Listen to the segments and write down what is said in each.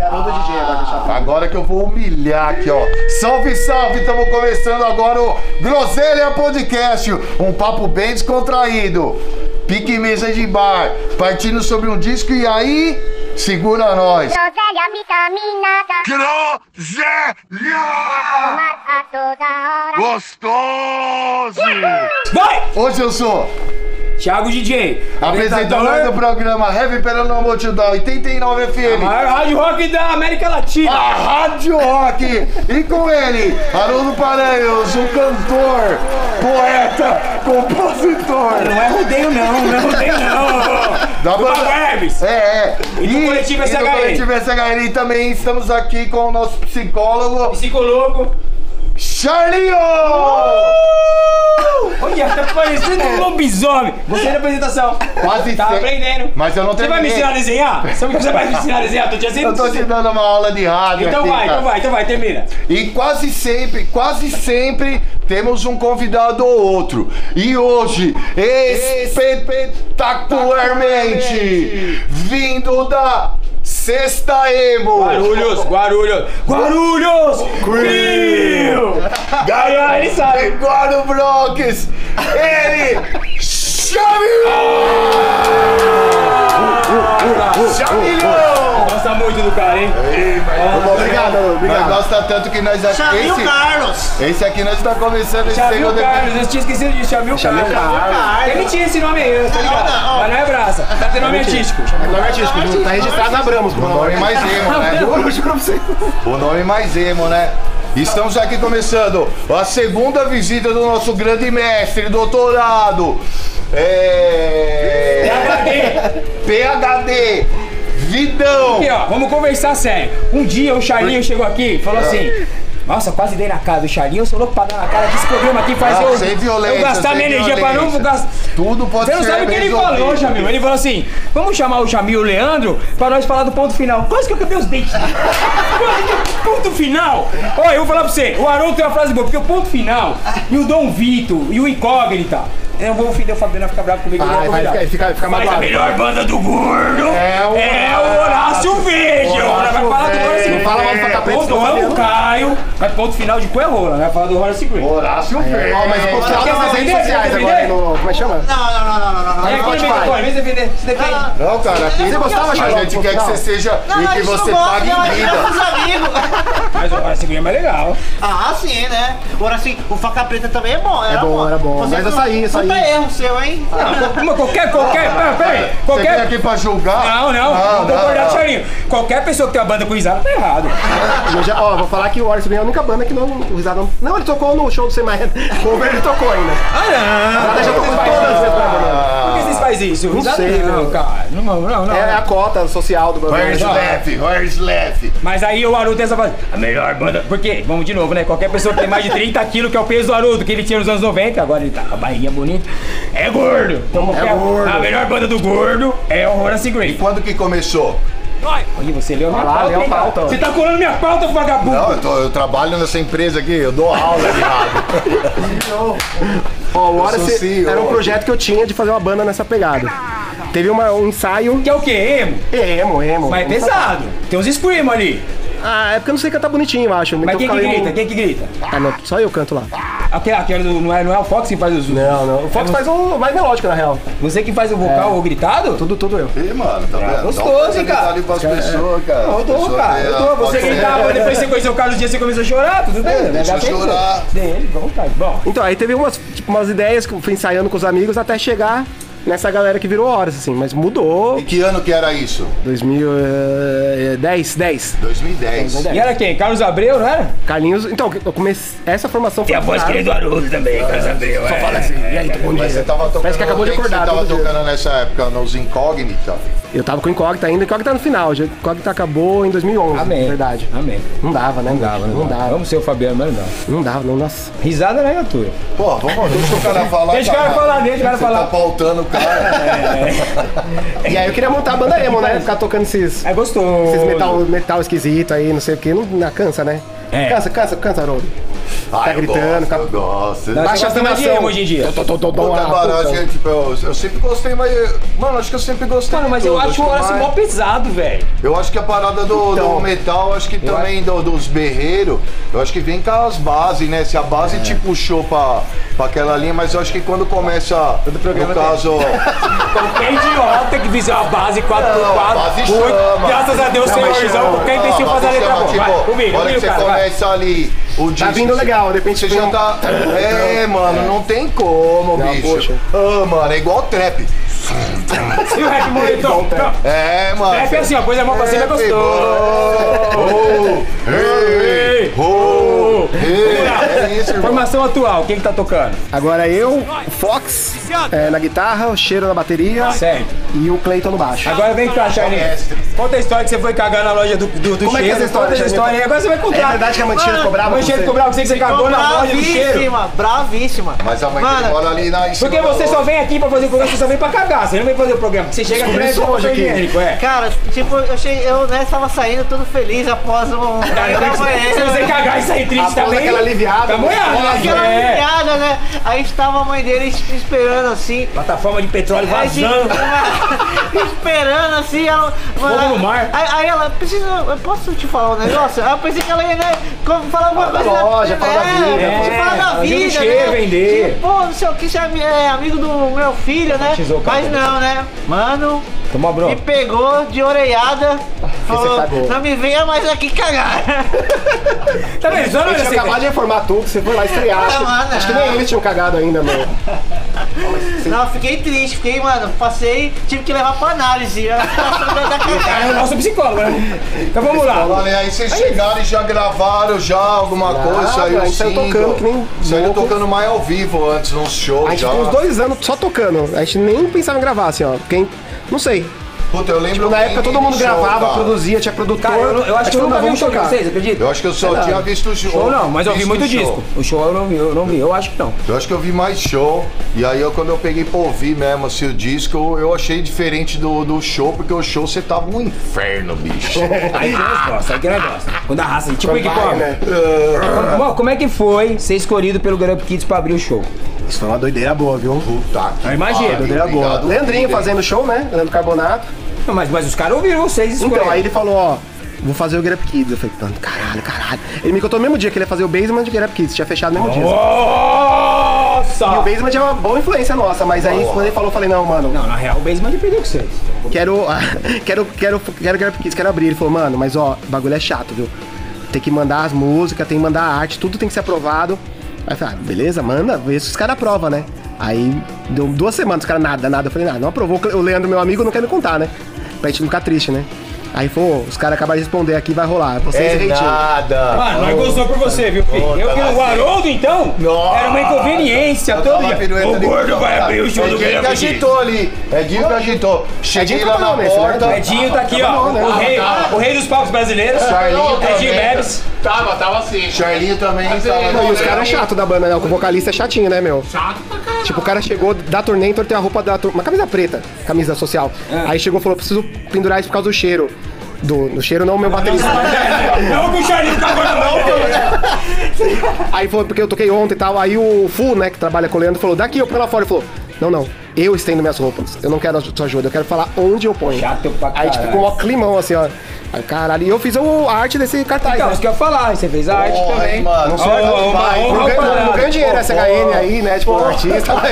Haroldo DJ agora, deixa eu Agora que eu vou humilhar aqui, ó. Salve, salve! Estamos começando agora o Groselha Podcast. Um papo bem descontraído. Pique mesa de bar. Partindo sobre um disco e aí, segura nós. Groselha vitaminada, Groselha! tomar a toda hora. Gostoso! Vai! Hoje eu sou Thiago DJ, apresentador do programa Heavy Perano Multidão 89 a FM. maior rádio rock da América Latina. A Rádio Rock e com ele, Haroldo Paranhos, um cantor, poeta, compositor. Não é rodeio não, não é rodeio não. Da Do banda- Hermes. É, é. E do Coletivo e do SHL. Coletivo SHL. E também estamos aqui com o nosso psicólogo, Psicoloco. Charlinho! Olha, tá parecendo um lobisomem. Gostei da apresentação. Quase Tá sei. aprendendo. Mas eu não Você vai me ensinar a desenhar? Você vai me ensinar a desenhar? Tô te Eu tô te dando uma aula de rádio Então aqui, vai, cara. então vai, então vai, termina. E quase sempre, quase sempre temos um convidado ou outro. E hoje, espetacularmente, vindo da Sexta Emo. Guarulhos, Guarulhos, Guarulhos! Crew! Ganhar, ele sabe. Agora o Bronx, ele, Chamilhão! Chamilhão! Gosta muito do cara, hein? Obrigado, Nós obrigado. gosta tanto que nós aqui. Chamei o Esse, Carlos. esse aqui nós tá começando esse Chamil segundo Carlos, eu tinha esquecido de Chamil Carlos. Carlos. Ele tinha esse nome aí, tá ligado? Não, não. Mas não é braça, tá tendo nome artístico. É nome artístico, tá registrado na Bramos. O nome mais emo, né? Juro, juro pra você. O nome mais emo, né? Estamos aqui começando a segunda visita do nosso grande mestre, doutorado. É. PHD. Vidão. Aqui, ó, vamos conversar sério. Um dia o Charlinho chegou aqui e falou assim. Nossa, quase dei na cara do Charlinho, eu sou louco pra dar na cara que esse programa aqui faz eu, sem violência, eu gastar minha energia pra não violência. gastar. Tudo pode Você não ser sabe o que ele resolvido. falou, Jamil. Ele falou assim: vamos chamar o Jamil e o Leandro pra nós falar do ponto final. Quase que eu quebrei os dentes. Ponto final. Olha, eu vou falar pra você: o Haroldo tem uma frase boa, porque o ponto final e o Dom Vito e o Incógnita. Eu vou ofender o Fabiano vai ficar bravo comigo. Vai, eu vou vai, convidar. fica- Mas a melhor banda do gordo É o é o Horácio Veja. Vai falar do Horácio Não fala mal do Faca Preta, Ponto senão é o. Caio. Mas ponto final de Coerrola, vai falar do Horácio Green. Horácio Ferreira. Ó, mas o ponto final Quer tá nas redes sociais agora. No, como é que chama? Não, não, não, não, não, não. Vem vem defender. Se defende. Não, cara, aqui Você gostava, a gente quer que você seja Não, e não, que você não pague não, em é vida. Mas o Horácio Green é mais legal. Ah, sim, né? Agora sim, o faca preta também é bom. Era bom, era bom. Mas não- açaí, açaí. Puta erro seu, hein? Uma, qualquer, qualquer, pera, peraí, Você qualquer... aqui pra julgar? Não, não, vou concordar com o. Qualquer pessoa que tem uma banda com risada tá errado. Eu já, ó, vou falar que o Orson é a única banda que não. O Risada não. Não, ele tocou no show do Semaia. Cover ele tocou ainda. Ah, Risada já tocou todas as vezes. Fazem isso? Risada sei, não, não. cara. Não, não, não. É a cota social do Where's programa. left? Where's left? Mas aí o Haroldo tem essa fase. A melhor banda. Por quê? Vamos de novo, né? Qualquer pessoa que tem mais de 30 quilos, que é o peso do Haroldo, que ele tinha nos anos 90, agora ele tá com a barriguinha bonita, é gordo. Então, qualquer- gordo. A melhor banda do gordo é o Horace Green. Quando que começou? Olha, você leu minha pauta, leu a hein, cara? pauta. Você tá colando minha pauta, vagabundo. Não, eu, tô- eu trabalho nessa empresa aqui, eu dou aula de rádio. Ó, o era um projeto que eu tinha de fazer uma banda nessa pegada. Teve uma- um ensaio. Que é o quê? Emo? Emo, emo. Mas é pesado. Tem uns scream ali. Ah, é porque eu não sei cantar bonitinho, eu acho. Mas Então quem que meio- grita? Quem que grita? Ah, não, só eu canto lá. Aquele, aquele do, não, é, não é o Fox que faz os. Não, não. O Fox É faz um mais melódico, na real. Você que faz o vocal ou gritado? Tudo, tudo eu. Ih, mano, tá vendo? Dá gostoso, hein, cara? ali pras pessoas, cara. Eu dou, cara. Eu dou. Você gritava, depois você conheceu o Carlos Dias, você começou a chorar, tudo bem? né? deixa chorar. Dele, vontade. Bom, Então, aí teve umas, tipo, umas ideias que eu fui ensaiando com os amigos até chegar nessa galera que virou horas, assim. Mas mudou. E que ano que era isso? 2010, 10. 2010. e era quem? Carlos Abreu, não era? Carlinhos. Então, eu comecei. Essa formação foi. do Haroldo também, Carlos Abreu. Só fala assim. E aí, bom Mas dia. você tava tocando. Parece que acabou de quem que acordar, Você tava tocando nessa época nos Incógnita. Eu tava com o Incógnita ainda, Incógnita no final. já- Incógnita acabou em 2011, Amém. verdade. Amém. Não dava, né? Não dava, não dava. Vamos ser o Fabiano, mas não. Não dava, não, nossa. Risada não é tua. Pô, vamos, deixa o cara falar. Deixa o cara falar, deixa o cara Você falar. tá pautando o cara. E aí eu queria montar a banda emo, né? Ficar tocando esses, É gostoso. esses metal, metal esquisito aí, não sei o que. Não, não cansa, né? É. Cansa, cansa, cansa, Haroldo. Ah, Tá eu gritando, gosto, cap- eu gosto. Baixa emo hoje em dia. Tô, tô, tô, tô, Puta, mano, assim, tipo, eu, eu sempre gostei, mas. Mano, acho que eu sempre gostei. Mano, de mas eu acho o mais- mó pesado, velho. Eu acho que a parada do, Então, do metal, acho que também do- dos berreiros, eu acho que vem com as bases, né? Se a É. base te puxou pra, pra aquela linha, mas eu acho que quando começa, no caso, Qualquer idiota que fizer uma base 4x4, Não, a base chama. graças a Deus, senhorzão, qualquer imbecil fazer a letra boa. tipo, Vai, comigo, hora que comigo, você cara. vai. começa ali o disco. vindo legal, de repente Você já um- tá. É, mano, não tem como, bicho. poxa. Ah, mano, é igual trap. E o rap moletom? É, mano. Rap é assim, ó, pôs a mão pra cima é gostoso. mano. Oh, ei, ei, É isso, irmão. Formação atual, quem que tá tocando? Agora eu, o Fox é, na guitarra, o Cheiro na bateria Certo. e o Clayton no baixo. Agora vem cá, Charlie. Conta a história que você foi cagar na loja do, do, do Como é que é cheiro. essa história, Conta essa história aí. Agora você vai contar. É verdade que a Mancheiro cobrava A com Mancheiro você? cobrava que você cagou na loja do cheiro. Bravíssima, bravíssima. Mas a Mano, mora ali na Porque da você só vem aqui pra fazer o programa, você só vem pra cagar. Você não vem fazer o programa. Você chega aqui isso né, hoje aqui. é. Cara, tipo, eu cheguei, eu né, tava saindo todo feliz após um. Se você cagar e sair triste Após também. aquela aliviada, Tá moiado, né? Aquela É. piada, né? Aí estava a mãe dele es- esperando assim. Plataforma de petróleo vazando. esperando assim, ela. Fogo no mar. Aí, aí ela, precisa. Eu posso te falar um negócio? Aí eu pensei que ela ia, né? como Falar alguma Fala da coisa. loja, fala da vida, É, pô. fala da É, vida. né? vender. Tipo, Pô, não sei o que, você é é amigo do meu filho, né? Mas não, né? Mano, Tomou me pegou de orelhada. Falou, não me venha mais aqui cagar. Tá vendo? Não Eu tinha acabado de informar tudo, você foi lá estrear. Ah, Acho, que- mano, acho que não. nem eles tinham cagado ainda, meu. Não, fiquei triste, fiquei, mano, passei, tive que levar pra análise. A situação da- da cagada. É o nosso psicólogo, né? Então vamos lá. Olha, aí vocês chegaram e já gravaram já alguma coisa, saiu a o gente saiu tocando que nem Saiu tocando mais ao vivo antes, nos shows A gente já. ficou uns dois anos só tocando. A gente nem pensava em gravar, assim, ó. Quem. Não sei. Puta, eu lembro Tipo, na época todo de mundo show, gravava, produzia, tinha produtor. Cara, eu, eu A acho que eu nunca vi um "Vamos show de tocar." vocês, acredita? Eu acho que eu só tinha visto o show. Show não, mas eu vi muito o disco. O show eu não vi, eu não vi. Eu acho que não. Eu acho que eu vi mais show. E aí eu, quando eu peguei pra ouvir mesmo assim, o disco, eu achei diferente do, do show, porque o show você tava um inferno, bicho. Aí que nós gosta, aí que nós gosta. Quando arrasta, tipo vai, come. né? Como, como é que foi ser escolhido pelo Grub Kids pra abrir o show? Isso foi uma doideira boa, viu? Puta que Eu imagino, pariu, Doideira boa. obrigado, Leandrinho fazendo show, né? Leandro Carbonato. Não, Mas, mas os caras ouviram vocês escolheram. Então, aí ele falou, ó, vou fazer o Get Up Kids. Eu falei, mano, caralho, caralho. Ele me contou no mesmo dia que ele ia fazer o Basement de Get Up Kids, tinha fechado no mesmo dia. E o Nossa! Basement é uma boa influência nossa, mas aí quando ele falou, eu falei, não, mano, Não, na real, o Basement perdeu com vocês. quero, quero, quero, quero Get Up Kids, quero abrir. Ele falou, mano, mas ó, o bagulho é chato, viu? Tem que mandar as músicas, tem que mandar a arte, tudo tem que ser aprovado. Aí eu falei, ah, beleza, manda, vê se os caras aprovam, né? Aí deu duas semanas, os caras nada, nada. Eu falei, nada, não aprovou. O Leandro, meu amigo, não quer me contar, né? Pra gente ficar triste, né? Aí falou, os caras acabaram de responder aqui, vai rolar. Vocês É Reitinho. nada. Mano, nós gostou por você, viu, filho? Puta, eu que mas o Haroldo, então, Nossa. era uma inconveniência todo dia. O gordo vai cara. abrir o show do Edinho que Guilherme agitou ali. Edinho que agitou. Cheguei Edinho lá na né? porta. Edinho tá aqui, ó. Né? O rei, o rei dos palcos brasileiros. Charlinho Edinho. Bebes. Tava, tava assim. Charlinho também tava e os ali. caras é chato da banda, né? O vocalista é chatinho, né, meu? Chato pra caralho. Tipo, o cara chegou da turnê, então ele tem a roupa da turnê, uma camisa preta, camisa social. Aí chegou e falou, preciso pendurar isso por causa do cheiro. Do, do cheiro não, o meu baterista. Não que o Charlinho tá agora não. Aí falou, porque eu toquei ontem e tal. Aí o Fu, né, que trabalha com o Leandro, falou, daqui eu ponho lá fora. Ele falou, não, não, eu estendo minhas roupas. Eu não quero a sua ajuda, eu quero falar onde eu ponho. Chato pra Aí tipo, caralho. ficou um climão assim, ó. Aí, caralho, e eu fiz a arte desse cartaz, Então, né? isso que eu ia falar, você fez a arte também. mano. Não sei, Ó, não, ó, vai, ganho dinheiro essa HN aí, né? Tipo, artista.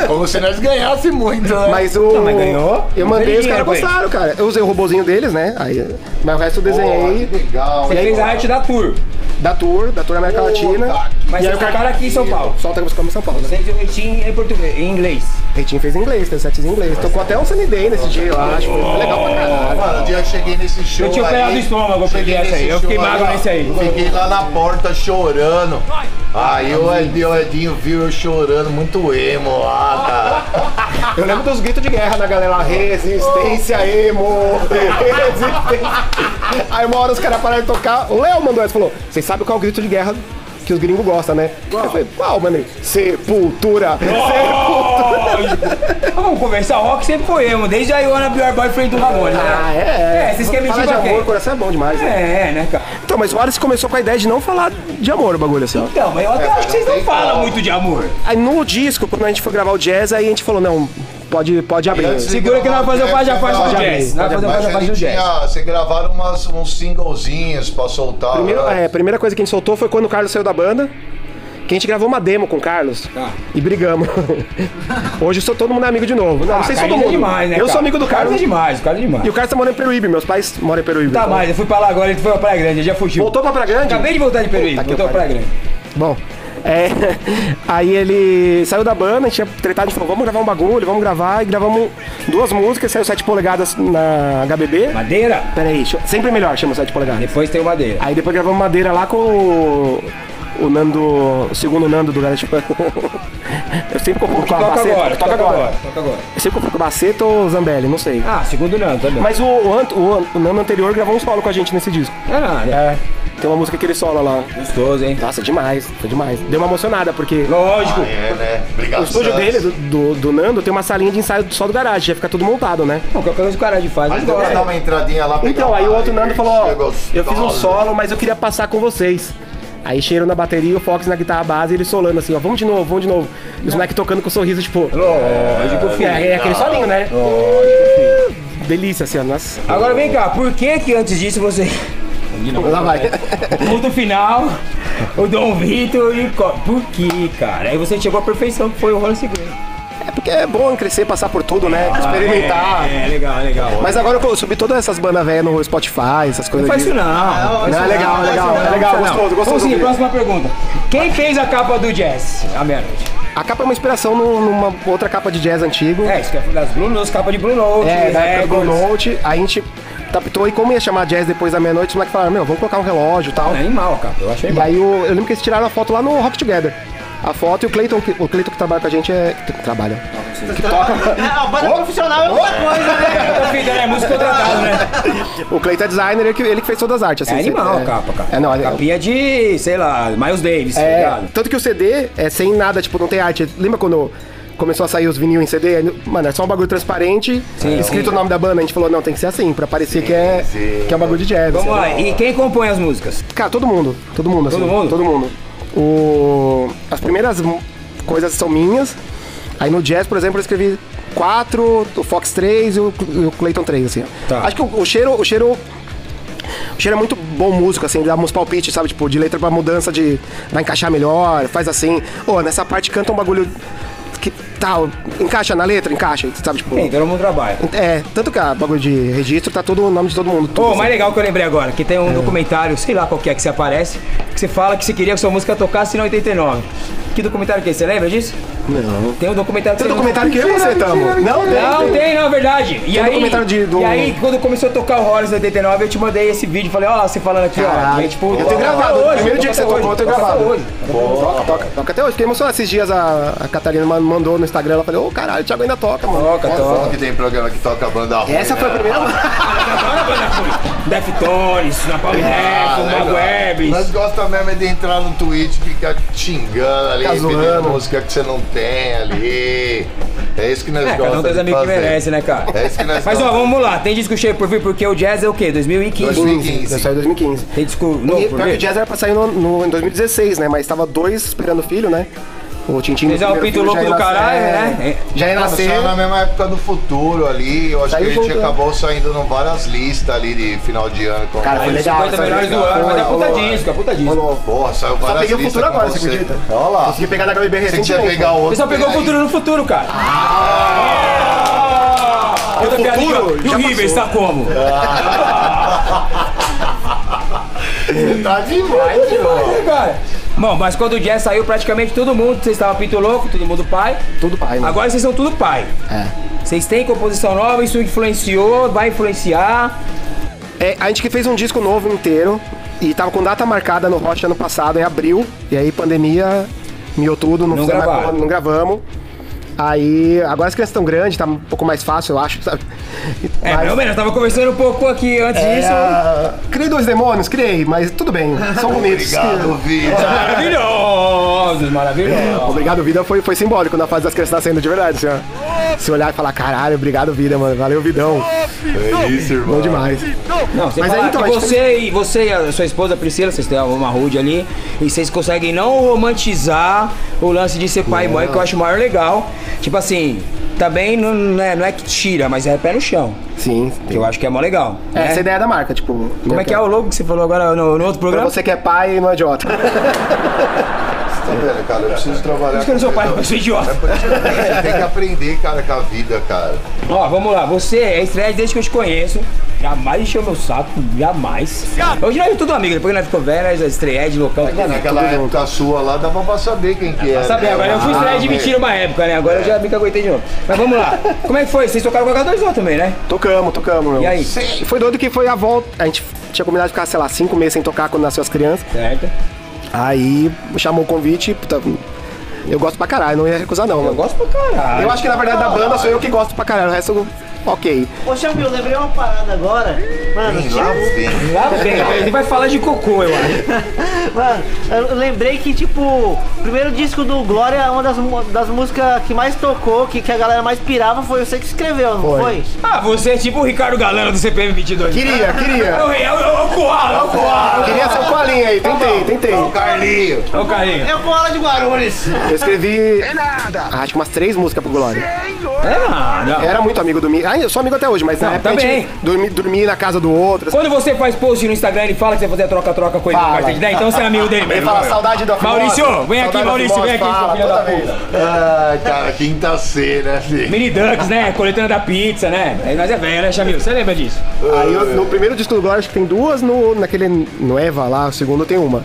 É como se nós ganhasse muito, né? Mas o. Não, mas ganhou. Eu Não mandei, os caras gostaram, cara. Eu usei o robozinho deles, né? Aí, mas o resto eu desenhei legal. Você fez a arte da tour. da tour, da tour América Latina. Mas e aí o cara aqui em São Paulo. solta a música em São Paulo, né? Vocês e o Reitinho em português, em inglês. Reitinho fez em inglês, fez sets em inglês. Tocou até um Sunny Day nesse dia, eu acho. Foi legal pra caralho. Mano, um dia eu cheguei nesse show. Eu tinha operado o estômago, eu peguei essa aí. Eu fiquei magro ó, nesse aí. Fiquei lá na porta chorando. Aí o Edinho, o Edinho viu eu chorando, muito emo lá, cara. Eu lembro dos gritos de guerra da galera resistência, emo, resistência. Aí uma hora os caras pararam de tocar, o Léo mandou essa, falou, vocês sabem qual é o grito de guerra que os gringos gostam, né? Eu falei, qual, mano? Sepultura, sepultura. Vamos conversar, o rock sempre foi emo, desde a Iona Your Boyfriend do Ramones, né? Ah, é. É, vocês querem Falar mentir de pra amor, quem? coração é bom demais, né? É, né, cara? Então, mas o Wallace começou com a ideia de não falar de amor, o bagulho assim. Então, mas eu até acho que vocês não falam muito de amor. Aí no disco, quando a gente foi gravar o jazz, aí a gente falou, não, pode, pode abrir. Segura que nós vamos fazer o faixa a faixa do jazz. Nós vamos fazer o do jazz. tinha, você gravaram umas, uns singlezinhos pra soltar. Primeiro, né? é, a primeira coisa que a gente soltou foi quando o Carlos saiu da banda. Que a gente gravou uma demo com o Carlos Tá. e brigamos. Hoje sou todo mundo é amigo de novo. Não, não sei se todo Carlos mundo. é demais, né, eu sou cara? amigo do Carlos Carlos. é demais, o Carlos é demais. E o Carlos tá morando em Peruíbe, meus pais moram em Peruíbe. Tá então- mais, eu fui pra lá agora, ele foi pra Praia Grande, ele já fugiu. Voltou pra Praia Grande? Acabei de voltar de Peruíbe, que voltou pra Praia. Grande. Bom, é, aí ele saiu da banda, a gente tinha tretado, a gente falou, vamos gravar um bagulho, vamos gravar, e gravamos duas músicas, saiu 7 polegadas na HBB. Madeira? Peraí, sempre melhor, chama 7 polegadas. Depois tem o Madeira. Aí depois gravamos Madeira lá com o, o Nando, o segundo Nando do Garage Eu sempre confundo com Baceta. agora, toca agora. toca agora. Eu sempre confundo com a Baceta ou Zambelli, não sei. Ah, segundo não, também. Mas o, o, o, o Nando anterior gravou um solo com a gente nesse disco. Ah, né? É, tem uma música que ele sola lá. Gostoso, hein? Nossa, demais, foi demais. Deu uma emocionada, porque Lógico. Ah, é, né? Obrigado. o estúdio Santos. dele, do, do, do Nando, tem uma salinha de ensaio só do garagem, já fica tudo montado, né? Não, qualquer coisa que o cara faz, Mas pra dar uma entradinha lá Então, aí o outro Nando falou, ó, eu fiz um solo, mas eu queria passar com vocês. Aí cheiro na bateria, o Fox na guitarra base, ele solando assim, ó, vamos de novo, vamos de novo. E os moleques tocando com um sorriso, tipo... Lógico, É, é aquele solinho, né? Delícia, assim, ó, nossa. Agora vem cá, por que que antes disso você... Lá vai. Ponto final, o Dom Vitor e... Por que, cara? Aí você chegou à perfeição que foi o Roland Segredo. É porque é bom crescer, passar por tudo, né? Experimentar. É, é, legal, legal. Mas agora eu subi todas essas bandas velhas no Spotify, essas Não coisas faz isso de... não. Não, é legal, é legal, é legal, gostoso, gostoso. Vamos ouvir. próxima pergunta. Quem fez a capa do Jazz? A meia-noite. A capa é uma inspiração num- numa outra capa de jazz antigo. É, isso que é das Blue Notes, capa de Blue Note. É, da época do Blue. Note, a gente adaptou e como ia chamar jazz depois da meia-noite, os moleques falaram, meu, vamos colocar um relógio e tal. É animal, cara. Eu achei E animal. aí o- eu lembro que eles tiraram a foto lá no Rock Together. A foto e o Cleiton, que- o Cleiton que trabalha com a gente é. que trabalha. É, a banda profissional é outra coisa, né? Tá feito, né? Música contratado, né? O Cleiton é designer, ele que, ele que fez todas as artes. É Assim, animal é, a capa, cara. É, não, é, Capinha de, sei lá, Miles Davis, tá é, ligado? tanto que o CD é sem nada, tipo, não tem arte. Lembra quando começou a sair os vinil em CD? Mano, é só um bagulho transparente, Sim, escrito sim. o nome da banda. A gente falou, não, tem que ser assim, pra parecer que é, que é um bagulho de jazz. Vamos assim. lá, e quem compõe as músicas? Cara, todo mundo. Todo mundo, assim. Todo mundo? Todo mundo. O... As primeiras coisas são minhas. Aí no jazz, por exemplo, eu escrevi quatro, o Fox 3 e o, o Clayton 3, assim. Tá. Acho que o, o cheiro. O cheiro. O cheiro é muito bom músico, assim, dá uns palpites, sabe? Tipo, de letra pra mudança, de. Vai encaixar melhor, faz assim. Ô, nessa parte canta um bagulho. Que tal, encaixa na letra, encaixa, sabe? Tipo. Tem, todo mundo trabalha. É, tanto que a bagulho de registro tá todo o nome de todo mundo. Pô, o assim. mais legal que eu lembrei agora, que tem um documentário, sei lá qual que é que você aparece, que você fala que você queria que sua música tocasse em 89. Que documentário que é? Você lembra disso? Não. Tem um documentário que Tem você documentário que eu e você tamo. Não, tem. Não, tem, não, é verdade. E Tem um aí, documentário de- do- e aí, quando começou a tocar o Horus em 89, eu te mandei esse vídeo. Falei, ó, lá, você falando aqui, ó. Caralho. E aí, tipo, Eu tenho gravado. Hoje, o primeiro dia que você toca tocou, eu tenho toca gravado. hoje. Toca, toca, toca até hoje. Fiquei emocionado. Esses dias a, a Catarina man- mandou no Instagram. Ela falou: Ô caralho, o Thiago ainda toca, mano. Toca, toca. que tem programa que toca banda ruim, Essa foi a né? primeira. Deftones, Napalm Ah, legal. Magwebs. Nós gostamos mesmo é de entrar no Twitch e ficar xingando ali, pedindo música que você não tem ali. É isso que nós É, gostamos cada um tem os amigos que merece, né, cara? É isso que nós Mas ó, vamos lá, tem disco cheio por vir, porque o jazz é o quê? 2015. 2015. Já saiu em 2015. Tem disco novo E por pior que o vir? Jazz era pra sair no, no- em 2016, né? Mas tava dois esperando filho, né? O Tintin. É o pinto louco do caralho, né? Já ia nascer. saiu na mesma época do futuro ali. Eu acho Saiu que a gente voltando. acabou saindo em várias listas ali de final de ano. como- Cara, foi legal. 50 essa melhores do ano, mas é puta disco, é puta disco. Porra, saiu Só várias peguei o listas futuro com agora, você você. acredita? Olha lá. Consegui pegar na HBB Você tinha recentemente. pegar outro. Você só pegou o futuro no futuro, cara. Ah! Outra o piadinha. E o River está como? Tá demais, tio. cara. Bom, mas quando o jazz saiu, praticamente todo mundo, vocês estavam pinto louco, todo mundo pai. Tudo pai, né? Agora vocês são tudo pai. É. Vocês têm composição nova, isso influenciou, vai influenciar. É, a gente que fez um disco novo inteiro e tava com data marcada no Rocha ano passado, em abril. E aí, pandemia, miou tudo, não, Não gravaram. não gravamos. Aí, agora as crianças estão grandes, tá um pouco mais fácil, eu acho, sabe? É, Mas- pelo menos, eu tava conversando um pouco aqui antes É, disso. Criei dois demônios, criei, mas tudo bem, são bonitos. Obrigado, vida. Maravilhoso! Maravilhosos, maravilhosos. Obrigado Vida foi, foi simbólico na fase das crianças nascendo, de verdade, assim, ó. Se olhar e falar, caralho, obrigado Vida, mano. Valeu, Vidão. É isso, irmão. Bom demais. Não, você Mas aí, então, gente você, e você e a sua esposa Priscila, vocês têm uma rude ali, e vocês conseguem não romantizar o lance de ser pai e mãe, que eu acho o maior legal. Tipo assim, também não, não é, não é que tira, mas é pé no chão. Sim. Que eu acho que é mó legal. É, né? essa é a ideia da marca, tipo. Como é que é o logo que você falou agora no, no outro Pra programa? você que é pai e não é idiota. Tá vendo, cara? Eu preciso trabalhar. Acho que eu não sou pai, eu sou idiota. Você tem que aprender, cara, com a vida, cara. Ó, vamos lá, você é estreia desde que eu te conheço. Jamais encheu meu saco, jamais. Hoje nós é tudo amigo, depois que nós ficou velho, nós estreia de local, tudo amigo. Naquela época sua lá, dava pra saber quem que era. Sabe, né? agora eu fui estreia de Ah, mentira uma época, né? Agora eu já me caguetei de novo. Mas vamos lá. Como é que foi? Vocês tocaram com a H2O também, né? tocamos, tocamos, meu. E aí? E foi doido que foi a volta. A gente tinha combinado de ficar, sei lá, cinco meses sem tocar quando nasceu as crianças. Certo. Aí chamou o convite. Puta, eu gosto pra caralho, não ia recusar não, Eu mano. gosto pra caralho. Eu acho que na verdade da banda sou eu que gosto pra caralho, o resto, ok. Ô, Xamil, eu lembrei uma parada agora. Mano, Vem lá, vem. Lá vem, ele vai falar de cocô, eu acho. Mano, eu lembrei que, tipo, o primeiro disco do Glória, é uma das, das músicas que mais tocou, que, que a galera mais pirava, foi você que escreveu, não Foi. foi? Ah, você é tipo o Ricardo Galano do CPM 22. Queria, É o queria. rei, é o, é o Koala, é o Koala. Queria ser o aí, tentei, tentei. Carlinho. É o carinho. É o Koala de Guarulhos. Eu escrevi. Acho que umas três músicas pro Glória. É. Era muito amigo do Mi. Ah, eu sou amigo até hoje, mas na Não, época também. gente dormia, dormia na casa do outro. assim. Quando você faz post no Instagram, ele fala que você vai fazer a troca-troca com ele no Fala. cartão de ideia, então você é amigo dele Ele mesmo. fala saudade da Maurício, vem aqui, saudade Maurício, vem aqui, seu fala filho da toda puta. vez. Ai, cara, quinta C, né, filho? Mini Ducks, né? Coletando da pizza, né? Aí nós é velho, né, Chamil? Você lembra disso? Aí eu- no primeiro disco do Glória acho que tem duas, no, naquele no Eva lá, o segundo tem uma.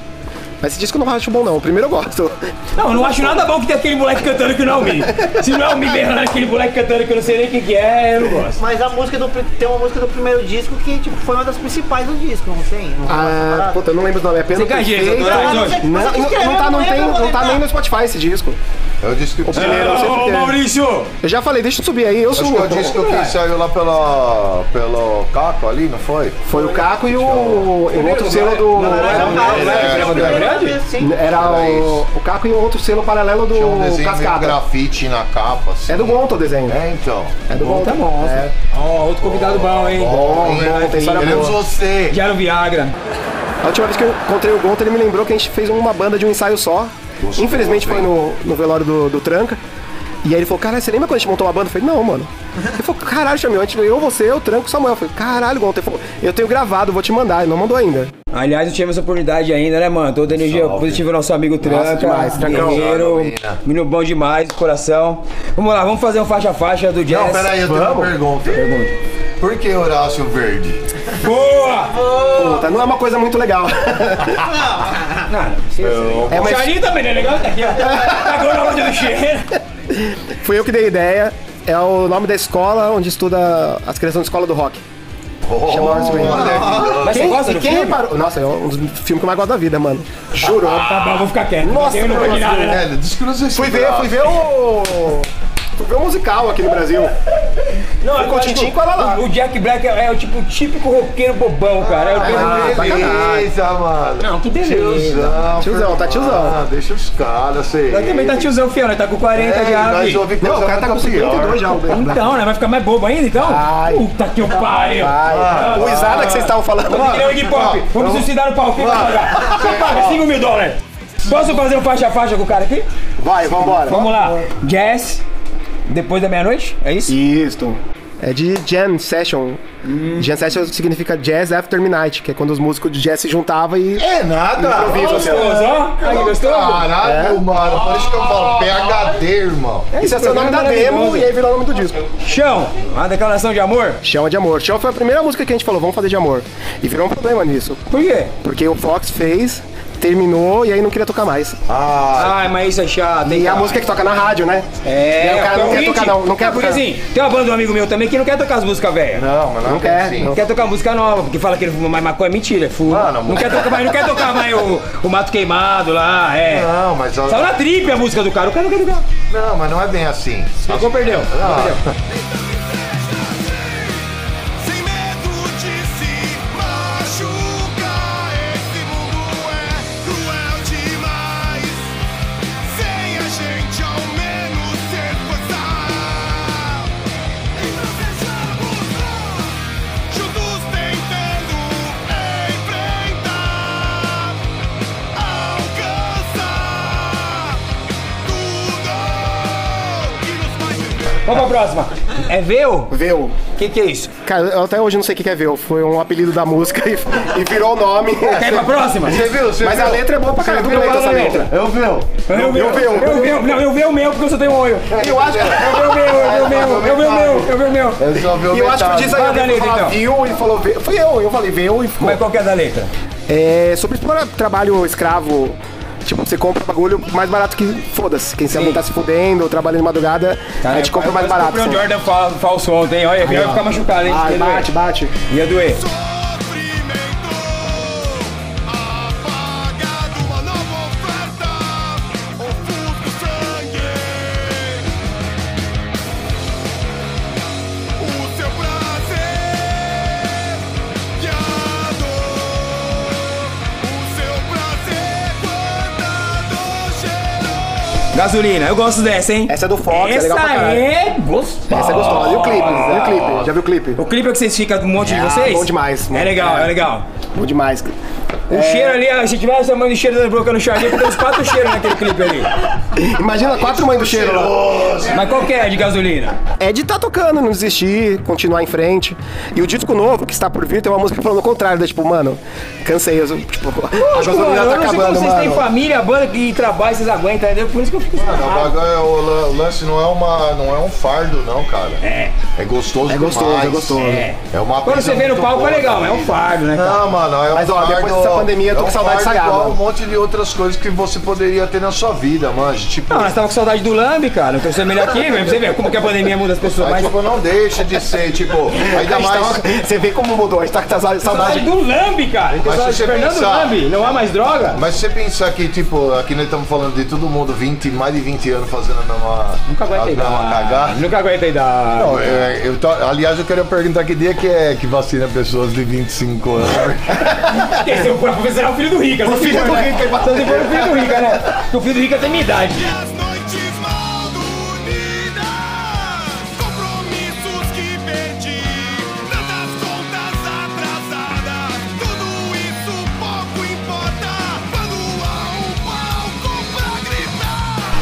Mas esse disco eu não acho bom não, o primeiro eu gosto. Não, eu não acho nada bom que tem aquele moleque cantando que não é o Mi. Se não é o Mi berrando aquele moleque cantando que eu não sei nem quem que é, eu não gosto. Mas a música do, tem uma música do primeiro disco que, tipo, foi uma das principais do disco, não tem? Não Ah, puta, eu não lembro o nome, é pena Você? Ah, você- Não, não, não tá, não, tem, não tá nem no Spotify esse disco. É o disco que primeiro, eu porque- Maurício! Eu já falei, deixa eu subir aí, eu Acho subo. que é o disco que saiu lá pela, pelo Caco ali, não foi? Foi o Caco e o, o outro selo do. Era, grande? sim. era o, o Caco e o outro selo paralelo do Tinha um desenho meio grafite na capa, assim. É do Gonto o desenho. É, então. É do Gonto. Tá bom. É. Ó, outro convidado bom, hein? Bom, bom, tem história Queremos boa. você. Diário Viagra. A última vez que eu encontrei o Gonto, ele me lembrou que a gente fez uma banda de um ensaio só. Gostoso, Infelizmente foi no, no velório do, do Tranca. E aí ele falou, caralho, você lembra quando a gente montou uma banda? Eu falei, não, mano. Ele falou, caralho, chamou, a gente eu, você, eu, Tranco e Samuel. Eu falei, caralho, Gonto. Ele falou, eu tenho gravado, vou te mandar. Ele não mandou ainda. Aliás, não tivemos essa oportunidade ainda, né, mano? Toda energia Salve. positiva nosso amigo Tranca. demais. Guerreiro, menino bom demais, coração. Vamos lá, vamos fazer um faixa-faixa do jazz. Não, peraí, eu tenho uma pergunta. Pergunta. Por que Horácio Verde? Boa! Puta, não é uma coisa muito legal. Não, não precisa ser. É, O mas Charlinho também, né? Legal? Tá onde do cheiro. Fui eu que dei a ideia. É o nome da escola onde estuda as crianças da escola do rock. Chama Horácio Verde. Mas você gosta do quem filme? reparou? Nossa, é um dos filmes que eu mais gosto da vida, mano. Juro. Tá bom, vou ficar quieto. Nossa, eu não vou nada, né? Fui ver, fui ver o. O musical aqui no Brasil. Não, com eu que com ela lá. O Jack Black é, é o tipo típico roqueiro bobão, cara. É o Ah, beleza, mano. Não, que beleza. Tiozão, Tiozão, tá tiozão. Ah, deixa os caras, sei. Nós também tá tiozão, fiel, né? Tá com 40 É, já, nós ouve Não, o cara tá com muito pior. 52 já. Então, né? Vai ficar mais bobo ainda, então? Vai. Puta que o pariu. Ai, o Isada que vocês estavam falando. Vamos o Iggy Pop. Vamos suicidar no palco. Quem vai pagar? Quem paga 5 mil dólares? Posso fazer um faixa a faixa com o cara aqui? Vai, vambora. Vamos lá. Jazz, depois da meia-noite? É isso? Isso. É de jam session. Hum. Jam session significa jazz after midnight, que é quando os músicos de jazz se juntavam e. É nada. Improviso, assim. Gostoso, ó. Aí, gostou? Caralho, mano. Por isso que eu falo PHD, irmão. Isso é o nome da é demo e aí virou o nome do disco. Chão, uma declaração de amor? Chama de amor. Chama foi a primeira música que a gente falou, vamos fazer de amor. E virou um problema nisso. Por quê? Porque o Fox fez, terminou e aí não queria tocar mais. Ah, Ai, mas isso é chato, hein, E a música que toca na rádio, né? É, E aí o cara é não quer tocar, não. Não quer É, porque tocar. assim, tem uma banda de um amigo meu também que não quer tocar as músicas velhas. não, mas não, Não é quer, assim. não. Quer tocar música nova, porque fala que ele fuma mais maconha, mentira, é fuma. Mano, não, quer tocar mais, não quer tocar mais o, o Mato Queimado lá, é. Não, mas... Saiu na trip a música do cara, o cara não quer tocar. Não, mas não é bem assim. Marcou, perdeu. Ah. perdeu. próxima. É Veu? Veu. O que, que é isso? Cara, eu até hoje não sei o que que é Veu. Foi um apelido da música e, e virou o nome. Quer ir pra próxima? Você viu? Você Mas viu? a letra é boa pra caralho. viu? Eu essa letra. Eu vi. Eu vi eu vi, eu vi o Não, eu vi o meu porque eu só tenho um olho. Eu acho, Eu vi o meu, eu vi o meu, eu vi o meu, eu vi o meu. Eu só vi o e eu acho que alguém letra, falou então. viu, ele falou Veu. Fui eu, eu falei Veu e ficou. Mas qual que é da letra? É, sobre trabalho escravo, tipo, você compra bagulho mais barato que foda-se. Quem Sim. tá se fudendo, trabalhando de madrugada, a gente compra mais barato. O assim. Jordan fa- falso ontem, olha, ia ficar machucado, hein? Ai, bate, bate. Ia doer. Gasolina, eu gosto dessa, hein? Essa é do Fox, é Essa legal pra caralho. é gostosa. Essa é gostosa. E o clipe? E o clipe? Já viu o clipe? O clipe é que vocês ficam um monte de Ah, vocês? bom demais. É legal, é, É. legal. Bom demais. O cheiro ali, ah, se tivesse a mãe do cheiro da broca no Charlie, tem uns quatro cheiros naquele clipe ali. Imagina quatro mães do cheiro lá. Mas qual que é de gasolina? É de estar tocando, não desistir, continuar em frente. E o disco novo, que está por vir, tem uma música falando o contrário, da tipo, mano, cansei. Eu, tipo, a Mano, gasolina eu tá não sei como acabando, vocês têm mano. família, banda que trabalha, vocês aguentam, entendeu? Por isso que eu fico Não, o bagulho é- o lan- o lance não é, uma, não é um fardo, não, cara. É. É gostoso É gostoso, demais. é gostoso. É. É uma Quando você vê no palco boa é legal, mas é um fardo, né, cara? Não, mano, é Mas, um ó, fardo, depois dessa pandemia, eu tô é com saudade de mano. um monte de outras coisas que você poderia ter na sua vida, manja. Tipo, Não, nós tava com saudade do Lambi, cara. Então você é melhor aqui, velho. Você ver como que a pandemia muda as pessoas. aí, Mas tipo, não deixa de ser, tipo, ainda mais... tava- Você vê como mudou, a gente tá com saudade. saudade do Lambi, cara. Mas saudade se de você Fernando pensar- Lambi. Não há mais droga? Mas se você pensar que, tipo, aqui nós estamos falando de todo mundo, 20, mais de 20 anos fazendo a mesma, Nunca aguentei dar. cagada. Nunca aguentei dar. Não, é, eu tô- aliás, eu queria perguntar que dia que é que vacina pessoas de 25 anos. Porque se eu for pra é o filho do Rica. O filho do Rica, Então for o filho do Rica, né? O filho do Rica tem minha idade.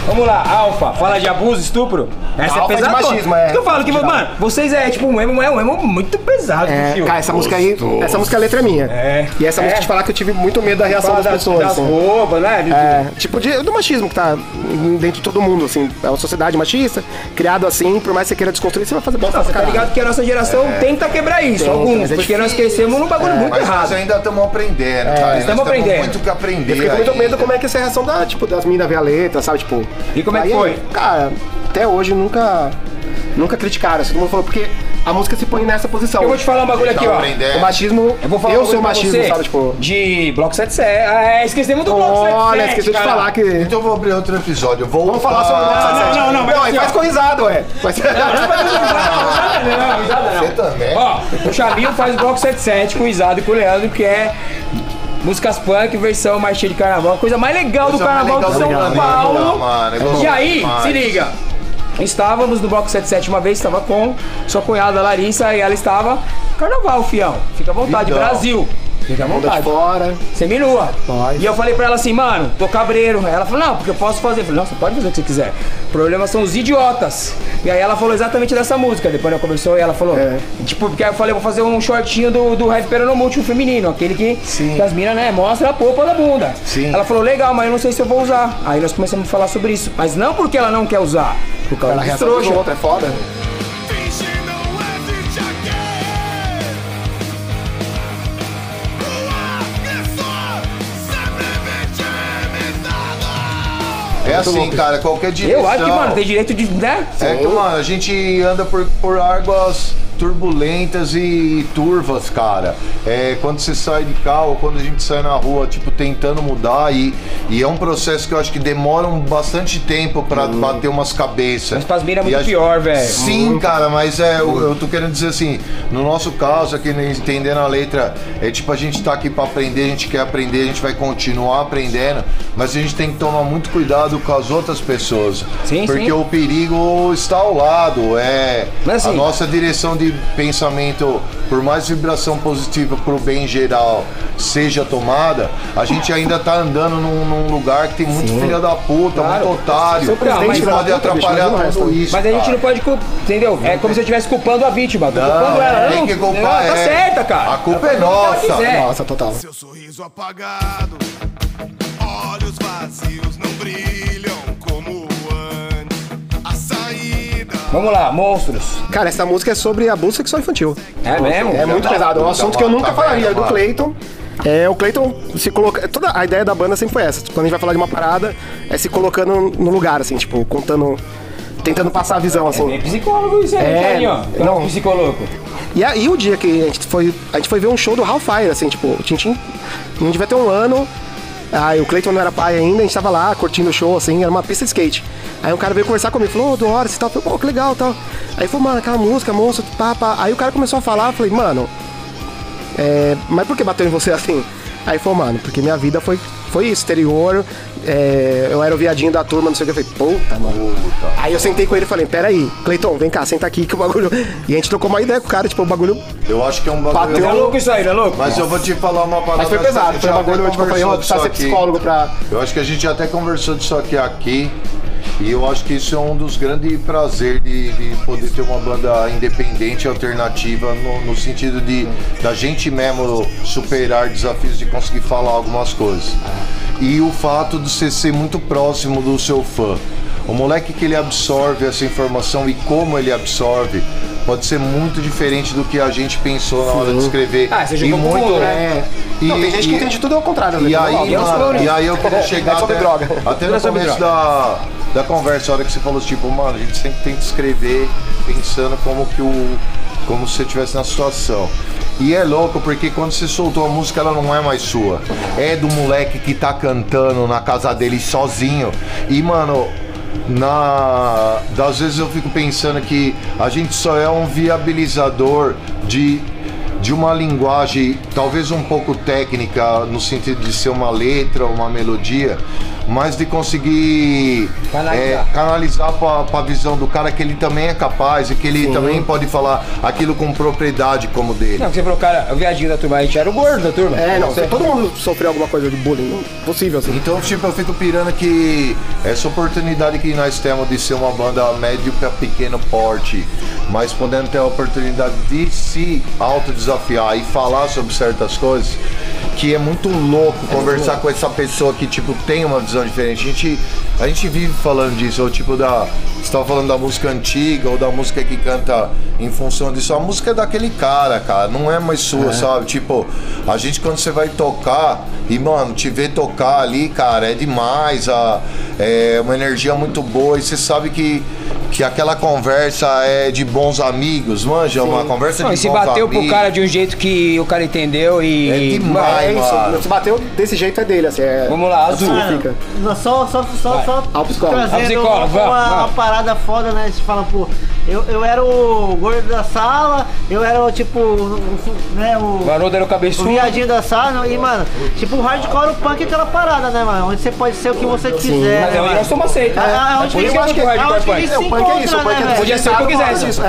Vamos lá, Alfa, fala de abuso, estupro. Essa Alfa é é de pesada. machismo, é. Eu falo que, mano, vocês é tipo um emo, é um emo muito pesado, É, tio. cara, essa música aí, essa música a letra é minha. É. E essa É. música de falar que eu tive muito medo da reação das das, pessoas. das assim. roupas, né? É, tipo de, do machismo que tá dentro de todo mundo, assim. É uma sociedade machista, criado assim, por mais que você queira desconstruir, você vai fazer bosta Não, você tá ligado que a nossa geração tenta quebrar isso, Tenta, alguns, é porque nós crescemos num bagulho muito Mas errado. nós ainda estamos aprendendo, cara. Nós estamos aprendendo. Muito que aprender. Eu fiquei com muito medo como é que essa reação da, tipo, das minas ver a letra, sabe? Tipo. E como é que foi? Cara, até hoje nunca. Nunca criticaram. assim, Todo mundo falou, porque a música se põe nessa posição. Eu vou te falar um bagulho aqui, Tá ó. O machismo. Eu vou falar eu um sou machismo, você sabe? Tipo. De Bloco 77. Ah, é, esquecemos do Bloco 77. Olha, esqueci de falar que. Então eu vou abrir outro episódio. Vou Vamos falar sobre o Bloco Não, 77. não, não, mas Não, aí assim, faz com risada, ué. Mas- Não, risada não. Você também. Ó, o Chavinho faz Bloco 77 com o Isado e com o Leandro, que é músicas punk, versão marchinha de carnaval. A coisa mais legal do Coisa mais carnaval legal de do São Paulo. mano, é E aí, se liga. Estávamos no Bloco 77 uma vez, estava com sua cunhada Larissa e ela estava. Carnaval, fião. Fica à vontade, Vidão. Brasil. Fica à vontade. fora. Seminua. Pode. E eu falei pra ela assim, mano, tô cabreiro. Ela falou, não, porque eu posso fazer. Eu falei, você pode fazer o que você quiser. O problema são os idiotas. E aí ela falou exatamente dessa música. Depois ela conversou e ela falou, É. tipo, porque aí eu falei, vou fazer um shortinho do, do Heavy Peronomútil feminino, aquele que, Sim. que as minas, né, mostra a polpa da bunda. Sim. Ela falou, legal, mas eu não sei se eu vou usar. Aí nós começamos a falar sobre isso. Mas não porque ela não quer usar, por causa Ela dos trouxa. é foda. É assim, cara, qualquer direção. Eu acho que, mano, tem direito de, né? É que, mano, a gente anda por, por águas turbulentas e turvas, cara. É, quando você sai carro, quando a gente sai na rua, tipo, tentando mudar e, e é um processo que eu acho que demora um bastante tempo pra bater umas cabeças. Mas pras minas é muito pior, velho. Sim, cara, mas é, eu, eu tô querendo dizer assim, no nosso caso, aqui né, entendendo a letra, é tipo, a gente tá aqui pra aprender, a gente quer aprender, a gente vai continuar aprendendo, mas a gente tem que tomar muito cuidado com as outras pessoas. Sim, porque sim. o perigo está ao lado, é Mas a assim- nossa direção de pensamento por mais vibração positiva pro bem geral seja tomada, a gente ainda tá andando num, num lugar que tem muito filha da puta, Claro. muito otário, Seu presidente que pode atrapalhar o tudo resto. isso. Mas a gente cara. não pode culpar, entendeu? É como se eu estivesse culpando a vítima. Tô Não, culpando ela, tem não. que culpar, Ela tá é. certa, cara. A culpa é o ela nossa. Nossa, total. Seu sorriso apagado, olhos vazios não brilham Vamos lá, monstros. Cara, essa música é sobre abuso sexual infantil. É mesmo? É muito tá- pesado. É um tá assunto que eu nunca tá falaria do. Clayton. É, o Clayton se coloca. Toda a ideia da banda sempre foi essa. Quando a gente vai falar de uma parada, é se colocando no lugar, assim, tipo, contando. Tentando passar a visão, É assim. psicólogo isso aí, É, Thiaguinho, ó. não. Não. Psicólogo. E aí o dia que a gente foi. A gente foi ver um show do Hellfire, assim, tipo, o Tintin não devia ter um ano. Aí o Clayton não era pai ainda, a gente tava lá curtindo o show, assim, era uma pista de skate. Aí um cara veio conversar comigo, falou, ô, do Horace e tal, eu falei, pô, que legal tal. Aí falou, mano, aquela música, monstro, pá. Aí o cara começou a falar, eu falei, mano, é, mas por que bateu em você assim? Aí falou, mano, porque minha vida foi, foi exterior, é, eu era o viadinho da turma, não sei o que. Eu falei, puta, mano. Aí eu sentei com ele e falei, peraí, Cleiton, vem cá, senta aqui que o bagulho. E a gente trocou uma ideia com o cara, tipo, o bagulho. Eu acho que é um bagulho. Bateu. É louco isso aí, não é louco? Mas eu vou te falar uma parada. Mas foi pesado, foi um bagulho, tipo, eu falei, ó, conversou precisa ser disso aqui. psicólogo pra. Eu acho que a gente até conversou disso aqui aqui. E eu acho que isso é um dos grandes prazeres de, de poder ter uma banda independente, alternativa, no, no sentido de da gente mesmo superar desafios de conseguir falar algumas coisas. E o fato de você ser muito próximo do seu fã. O moleque que ele absorve essa informação e como ele absorve pode ser muito diferente do que a gente pensou na hora de escrever. Ah, você e jogou com muito, tudo, É. E- não, tem gente que e- entende tudo ao contrário, né? e aí, E é clones. e aí eu queria chegar É sobre até, droga. até no começo da, da conversa, a hora que você falou, tipo, mano, a gente sempre tem que escrever pensando como que o. como se você estivesse na situação. E é louco porque quando você soltou a música, ela não é mais sua. É do moleque que tá cantando na casa dele sozinho. E, mano, na das vezes eu fico pensando que a gente só é um viabilizador de de uma linguagem talvez um pouco técnica no sentido de ser uma letra, uma melodia, mas de conseguir Canalizar. é, canalizar para a visão do cara que ele também é capaz e que ele também pode falar aquilo com propriedade como dele. Não, você falou, cara, o viadinho da turma, a gente era o gordo da turma. É, não, Você- todo mundo sofreu alguma coisa de bullying. Possível, assim. Então, tipo, eu fico pirando que essa oportunidade que nós temos de ser uma banda médio para pequeno porte, mas podendo ter a oportunidade de se autodesafiar e falar sobre certas coisas, que é muito louco conversar com essa pessoa que, tipo, tem uma visão diferente. A gente, a gente vive falando disso, ou tipo, da. Você tava falando da música antiga ou da música que canta em função disso. A música é daquele cara, cara, não é mais sua, sabe? Tipo, a gente quando você vai tocar e, mano, te ver tocar ali, cara, é demais. A, é uma energia muito boa e você sabe que, que aquela conversa é de bons amigos, manja? Uma conversa Não, de e se bons bateu amigos. pro cara de um jeito que o cara entendeu e. É demais. É isso, mano. se bateu desse jeito é dele, assim. É... Vamos lá, azul. Assim fica. Só, só, só, Vai. só Ao psicólogo. trazendo Ao psicólogo, uma, vai, vai. uma parada foda, né? Você fala, pô, eu, eu era o gordo da sala, eu era o tipo, o, né, o, O Haroldo era o o cabeçudo. viadinho da sala, e mano, tipo, o hardcore, o punk é aquela parada, né, mano? Onde você pode ser o que você quiser. Mas né, é onde mano? nós somos aceitos. É, né? é É onde por isso que que eu acho que o é onde hardcore que punk. É, o punk é isso, o punk é né, Podia ser o que eu quisesse.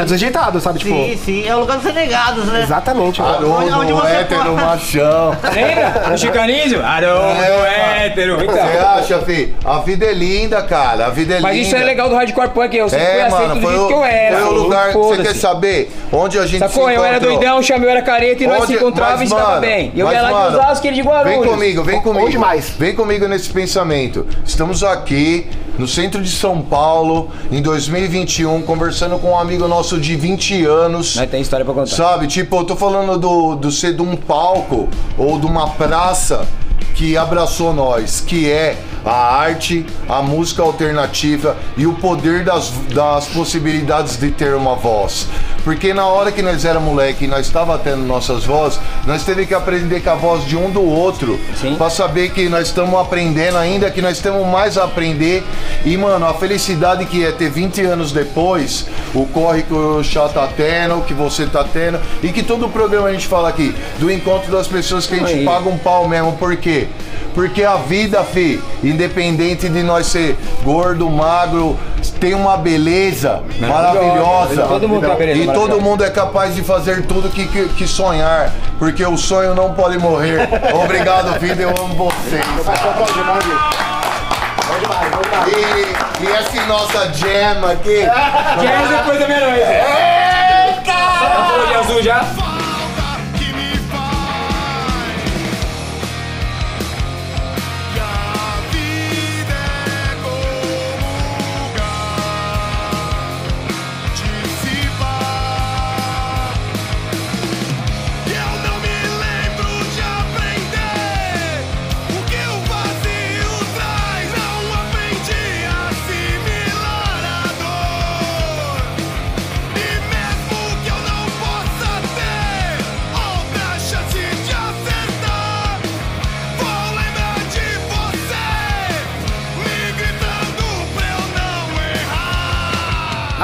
É, desajeitado, sabe? Tipo, Sim, sim, é o lugar dos renegados, né? exatamente. Onde- onde Haroldo, você hétero, pode- machão. Lembra? O chicanísio? Haroldo, É, hétero. Você Então. acha, fi? A vida é linda, cara. A vida é Mas linda. isso é legal do hardcore punk, eu sempre fui É, aceito mano, do jeito o, que eu era. foi o lugar. Você quer saber onde a gente Sacou? se Eu era encontrou? doidão, chamei eu era careta e nós Onde- se encontrava mas, e se mano, bem. Eu mas, ia lá de Osasco, ele de Guarulhos. Vem comigo, vem comigo. Onde mais? Vem comigo nesse pensamento. Estamos aqui no centro de São Paulo, em 2021, conversando com um amigo nosso de 20 anos. Mas tem história pra contar. Sabe, tipo, eu tô falando do, do ser de um palco ou de uma praça que abraçou nós, que é a arte, a música alternativa e o poder das, das possibilidades de ter uma voz. Porque na hora que nós era moleque e nós estava tendo nossas vozes, nós teve que aprender com a voz de um do outro para saber que nós estamos aprendendo ainda, que nós temos mais a aprender. E, mano, a felicidade que é ter 20 anos depois, o corre que o chá tá tendo, que você tá tendo, e que todo o programa a gente fala aqui, do encontro das pessoas que a gente Aí. paga um pau mesmo. Por quê? Porque a vida, fi, independente de nós ser gordo, magro, tem uma beleza maravilhosa. Todo mundo uma beleza e todo mundo é capaz de fazer tudo que, que, que sonhar. Porque o sonho não pode morrer. Obrigado, vida, eu amo vocês. E, e essa nossa jam aqui. Jazz depois da meia-noite. É, cara! Tá falando de azul já?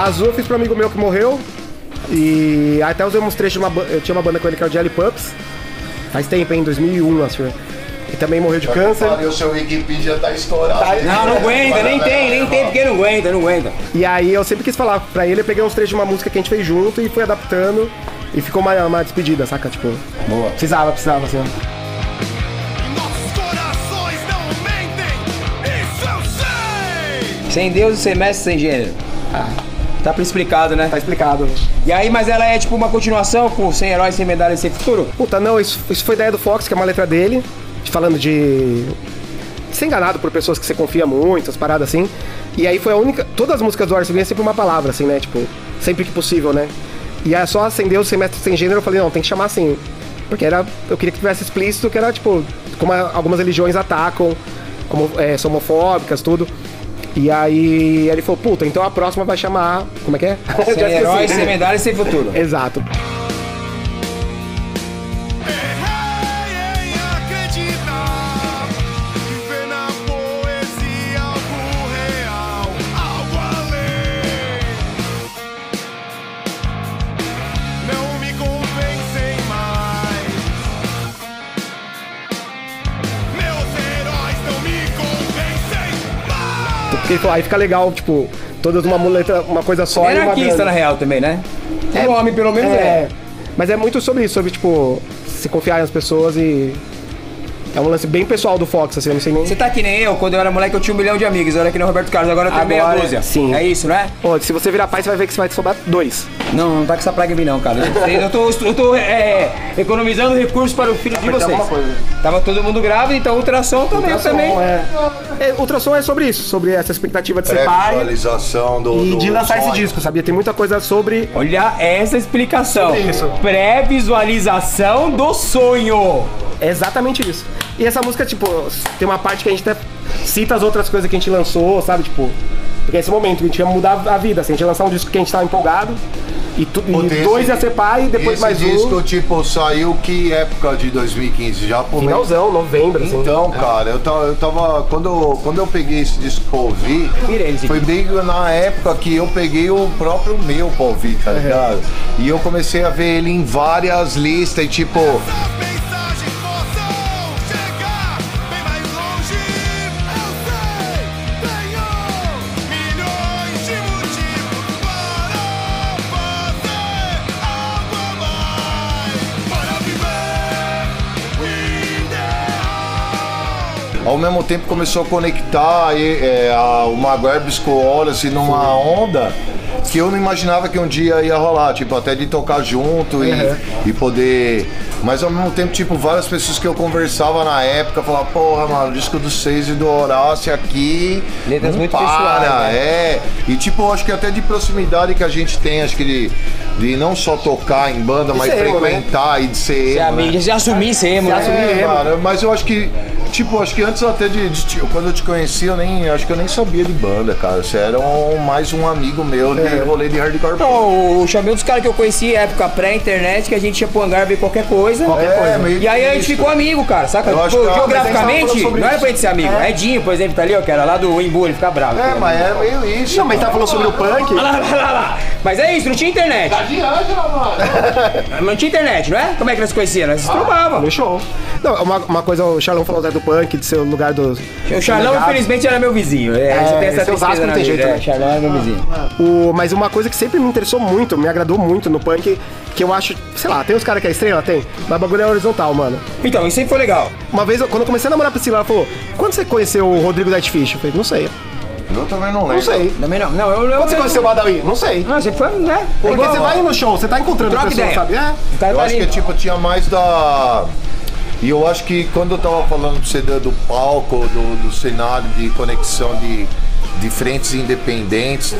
Azul eu fiz pra um amigo meu que morreu. E até usei uns trechos de uma banda. Eu tinha uma banda com ele que era o Jelly Pups. Faz tempo, hein? 2001, acho. E também morreu de câncer. O seu Wikipedia tá estourado. Não, não aguenta, nem tem, nem tem, porque não aguenta, não aguenta. E aí eu sempre quis falar pra ele, eu peguei uns trechos de uma música que a gente fez junto e fui adaptando. E ficou uma, uma despedida, saca? Tipo. Boa. Precisava, precisava, assim. ó. Nossos corações não mentem, isso eu sei. Sem Deus e sem mestre, sem gênero. Ah, tá explicado, né? Tá explicado. E aí, mas ela é tipo uma continuação com Sem Heróis, Sem Medalha e Sem Futuro? Puta, não, isso, isso foi ideia do Fox, que é uma letra dele, de- falando de ser enganado por pessoas que você confia muito, as paradas assim. E aí foi a única. Todas as músicas do Arce é sempre uma palavra, assim, né? Tipo, sempre que possível, né? E aí só acendeu sem mestre sem gênero, eu falei, não, tem que chamar assim. Porque era. Eu queria que tivesse explícito, que era, tipo, como algumas religiões atacam, como é, são homofóbicas, tudo. E aí ele falou, puta, então a próxima vai chamar. Como é que é? Sem. Heróis, Sem Medalha e Sem Futuro. Exato. Porque aí fica legal, tipo, todas uma letra, uma coisa só É anarquista, na real, também, né? O homem, pelo menos, É, é. mas é muito sobre isso, sobre, tipo, se confiar nas pessoas e. É um lance bem pessoal do Fox, assim, não sei nem. Você tá que nem eu, quando eu era moleque eu tinha um milhão de amigos, eu era que nem o Roberto Carlos, agora eu tenho meia Agora, dúzia. sim. É isso, né? Pô, se você virar pai, você vai ver que você vai sobrar dois. Não, não tá com essa praga em mim não, cara. Eu tô, eu tô é, economizando recursos para o filho de vocês. coisa. Tava todo mundo grávido, então ultrassom também, eu também. Ultrassom, é. É, ultrassom é sobre isso, sobre essa expectativa de ser pai Pré-visualização do. e de do lançar esse sonho. disco, sabia? Tem muita coisa sobre. Olha essa explicação. Pré-visualização do sonho. É exatamente isso. E essa música, tipo, tem uma parte que a gente até cita as outras coisas que a gente lançou, sabe? Tipo, porque é esse momento, a gente ia mudar a vida, assim, a gente ia lançar um disco que a gente tava empolgado, e, tu- e esse- dois ia ser pai, e depois esse mais disco, um. tipo, saiu que época de 2015? Já por Finalzão, novembro, assim. Então, cara, eu tava, eu tava- quando, eu- quando eu peguei esse disco pra ouvir, esse foi bem na época que eu peguei o próprio meu pra ouvir, tá ligado? E eu comecei a ver ele em várias listas e tipo, ao mesmo tempo começou a conectar e, é, a, o Maguire com o Wallace numa onda que eu não imaginava que um dia ia rolar, tipo, até de tocar junto e, e poder. Mas ao mesmo tempo, tipo, várias pessoas que eu conversava na época falavam, porra, mano, o disco do Seis e do Horácio aqui. Letras não muito para, pessoais, né? é. E tipo, acho que até de proximidade que a gente tem, acho que de, de não só tocar em banda, mas ser emo, né? frequentar e de ser Se, emo, né? amigo, se assumir ser emo, né? É, cara, mas eu acho que, tipo, acho que antes até de, de quando eu te conheci, eu nem, acho que eu nem sabia de banda, cara. Você era um- mais um amigo meu de rolê de hardcore. Não, o chamei um dos caras que eu conheci época pré-internet, que a gente ia pro hangar ver qualquer coisa. É, meio E aí a gente ficou amigo, cara, saca? Eu acho que- tava geograficamente, não era isso. pra gente ser amigo. Edinho, por exemplo, tá ali, ó, que era lá do Imbu, ele fica bravo. É, mas é meio isso. Não, mas tá falando sobre o punk. Lá, lá, olha lá. Mas é isso, não tinha internet. De Ângela, mano. Não tinha internet, não é? Como é que nós se conheciam? Nós se trombavam. No show. Não, uma, uma coisa, o Charlão falou até do, punk, de ser o lugar dos. O Charlão, infelizmente, era meu vizinho. É, É, você tem essa tristeza não tem jeito, é, né? Charlão é meu vizinho. O, mas uma coisa que sempre me interessou muito, me agradou muito no punk, que eu acho, sei lá, tem os caras que é estrela, tem, mas o bagulho é horizontal, mano. Então, isso sempre foi legal. Uma vez, quando eu comecei a namorar a Priscila, ela falou: Quando você conheceu o Rodrigo Dead Fish? Eu falei: Não sei. Eu também não lembro. Não sei. Também não. Não, eu. eu Quando você conheceu o Badawi? Não sei. Não, você foi, né? Porque Igual- você vai no show, você tá encontrando Troca pessoas, ideia. sabe? É. O cara Eu tá acho ali. que tipo, tinha mais da. E eu acho que quando eu tava falando pra você do, do palco, do, do cenário de conexão de, de frentes independentes,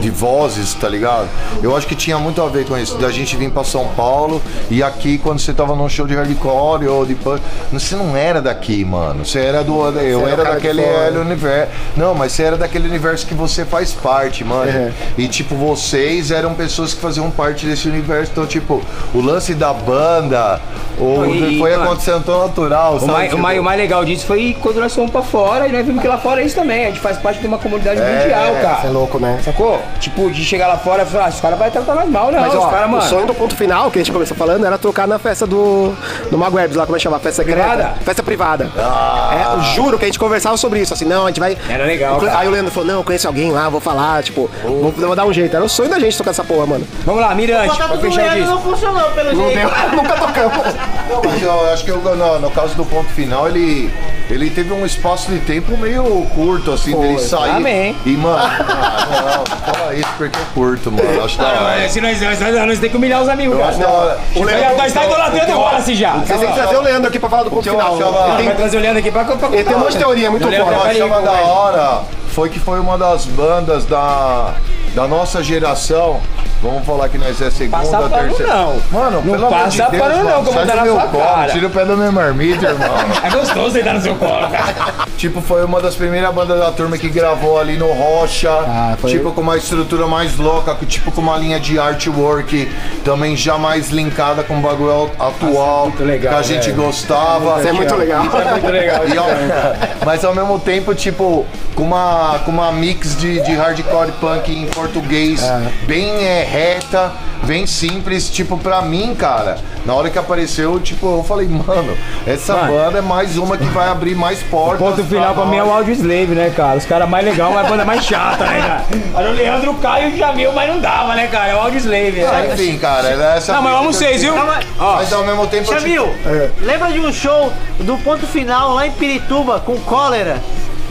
de vozes, tá ligado? Eu acho que tinha muito a ver com isso, da gente vir pra São Paulo e aqui quando você tava num show de hardcore ou de punk, você não era daqui, mano. Você era do. Eu era era daquele universo. Não, mas você era daquele universo que você faz parte, mano. É. E tipo, vocês eram pessoas que faziam parte desse universo. Então, tipo, o lance da banda, ou E- foi mano, acontecendo tão natural, O sabe? mais, o, Tipo, mais, o mais legal disso foi quando nós fomos pra fora e nós vimos que lá fora é isso também. A gente faz parte de uma comunidade mundial, cara. Você é louco, né? Sacou? Tipo, de chegar lá fora e falar, ah, os caras vão tratar nós mal, não. Mas os ó, caras, o mano. sonho do ponto final, que a gente começou falando, era tocar na festa do. do Mago Webs lá, como é que chama? Festa secreta? Privada? Festa privada. É, eu juro que a gente conversava sobre isso, assim, não, a gente vai. Era legal, cara. Aí o Leandro falou, não, eu conheço alguém lá, vou falar, tipo, vou, vou dar um jeito. Era o sonho da gente tocar essa porra, mano. Vamos lá, Mirante, O do o Leandro não funcionou, pelo Não jeito. deu, nunca tocamos. Não, mas eu acho que eu- no, no caso do ponto final, ele, ele teve um espaço de tempo meio curto, assim, dele sair. Amém. E, mano, ah, não, não fala isso porque eu curto, mano. Acho da Não, hora. é, se nós, nós, nós, nós temos que humilhar os amigos, Eu cara. acho da hora. O Leandro- Nós tá idolatrando o Wallace já. Vocês têm que trazer o Leandro aqui pra falar do ponto que eu final. tem- trazer o Leandro aqui pra, pra Ele tem um monte de teoria muito. Eu tá achava da hora foi que foi uma das bandas da, da nossa geração. Vamos falar que nós é segunda, Passa terceira. não. Mano, Não pelo amor de passa Deus, pano não, como tá na meu sua colo, cara. Tira o pé da minha marmita, irmão. É gostoso deitar no seu colo, cara. Tipo, foi uma das primeiras bandas da turma que gravou ali no Rocha. Ah, foi- Tipo, com uma estrutura mais louca, tipo com uma linha de artwork também já mais linkada com o bagulho atual muito legal, que a gente velho. gostava. Isso é muito legal. É muito legal. E ao- mas ao mesmo tempo, tipo, com uma, com uma mix de, de hardcore punk em português bem é, reta, bem simples. Tipo, pra mim, cara, na hora que apareceu, tipo, eu falei, mano, essa Mano. banda é mais uma que vai abrir mais portas. Ponto final pra mim é o. Audio Slave, né, cara? Os caras mais legais, mas a banda mais chata, né, cara? Olha, o Leandro Caio já viu, mas não dava, né, cara? É o Audio Slave. Ah, né? Enfim, cara, essa. Não, mas eu amo vocês, viu? Aí. Ó, Mas ao mesmo tempo. Chamil, tipo, lembra de um show do ponto final lá em Pirituba com cólera?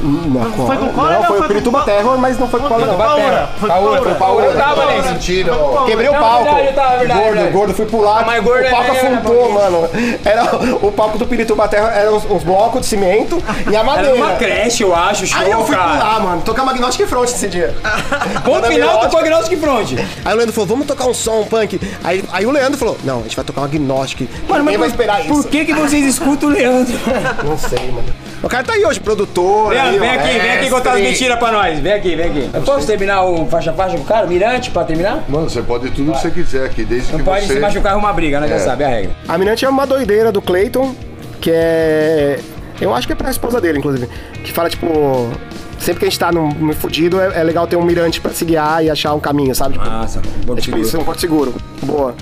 Não, Foi com cólera Não, foi foi o Pirituba com- Terror, mas não foi com cólera, não. Paura. Foi Paura, Paura. foi Paura. Eu tava nesse. mentira, ó. Quebrei o Não, palco. verdade, verdade, gordo, verdade. gordo, fui pular. Mas gordo o é palco né, afundou, mano. Era o palco do Pirituba Terra, eram uns, uns blocos de cimento e a Era madeira. uma creche, eu acho, show, Aí eu fui cara. pular, mano. Tocar Magnostic Front esse dia. Ponto final, tocou Agnostic Front. Aí o Leandro falou, vamos tocar um som, punk. Aí, aí o Leandro falou, não, a gente vai tocar um Agnostic. Mano, Ninguém vai por, esperar por isso. que, que vocês escutam o Leandro? Não sei, mano. O cara tá aí hoje, produtor. Leandro, vem aqui, vem aqui contar as mentiras pra nós. Vem aqui, vem aqui. Eu posso terminar o faixa-faixa com o cara? Mirante, pra terminar? Mano, você pode tudo que você quiser aqui, desde Não que pode você. se machucar uma briga, nós já É. sabe a regra. A Mirante é uma doideira do Clayton, que é. Eu acho que é pra esposa dele, inclusive. Que fala, tipo. Sempre que a gente tá num, num fudido, é, é legal ter um mirante pra se guiar e achar um caminho, sabe? Tipo, Massa, bom é tipo isso, um porto seguro. Boa.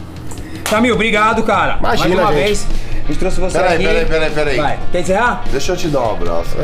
Camil, obrigado, cara. Imagina, Mais uma gente. vez, gente trouxe você Peraí, aqui. peraí, peraí, peraí. Vai, quer encerrar? Deixa eu te dar um abraço.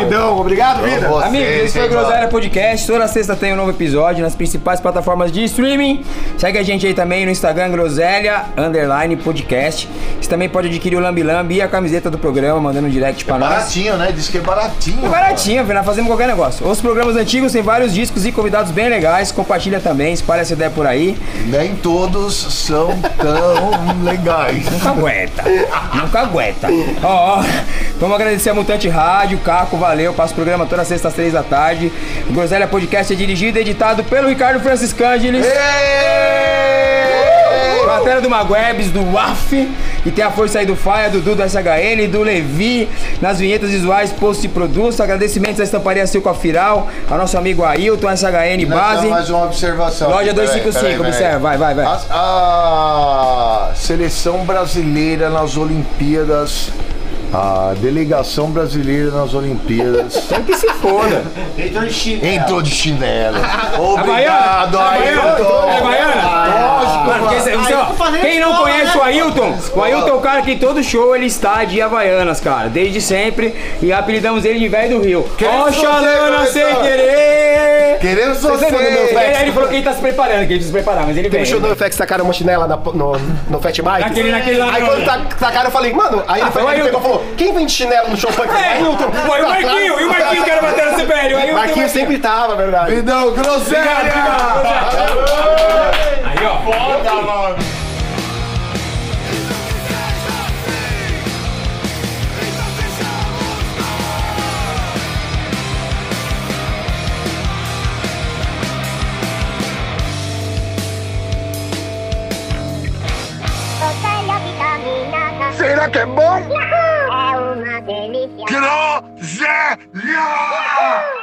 Vidão, obrigado, vida. Você, Amigos, esse foi o? Groselha Podcast. Toda sexta tem um novo episódio nas principais plataformas de streaming. Segue a gente aí também no Instagram, Groselha Underline Podcast. Você também pode adquirir o Lambi Lambi e a camiseta do programa, mandando um direct pra nós. Baratinho, né? Diz que é baratinho. É baratinho, afinal fazemos qualquer negócio. Os programas antigos têm vários discos e convidados bem legais. Compartilha também, espalha essa ideia por aí. Nem todos são tão legais. Nunca aguenta. Nunca aguenta. Ó, ó, vamos agradecer a Mutante Rádio, Caco, valeu. Passa o programa toda sexta às três da tarde. O Groselha Podcast é dirigido e editado pelo Ricardo Francis Cângeles. Matéria do Magwebs, do WAF, e tem a força aí do Faia, do Dudu do SHN, do Levi, nas vinhetas visuais, post e produtos. Agradecimentos à estamparia Silco Afiral, ao nosso amigo Ailton, SHN Base. Mais uma observação. Loja aqui, peraí, 255, peraí, peraí. observa, vai, vai, vai. A, a seleção brasileira nas Olimpíadas. A delegação brasileira nas Olimpíadas. Tem que se foda. Entrou de chinelo. Obrigado, Havaiana? É Ailton. Havaiana? Lógico, Mano, tô fazendo quem não conhece né? o Ailton, o Ailton é o cara que todo show ele está de Havaianas, cara, desde sempre. E apelidamos ele de velho do Rio. Querendo Oxalana você, sem querer. Meu você. Ele, falou que ele tá se preparando, que ele precisa se preparar, mas ele vem. um show do FX, tacaram uma chinela no, no Fat Bike. Naquele- naquele lá, Aí quando ta- tacaram, eu falei, mano, aí ele, pegou e Ailton. falou, quem vem de chinelo no show punk? É, Ailton. Foi o Marquinho, e o Marquinho que era bater no CPL. O Ailton Marquinhos sempre tava, verdade. Vidão, groselha! Aí, ó. Foda, mano. É a vitamina Será que é bom? É uma delícia. Groselha!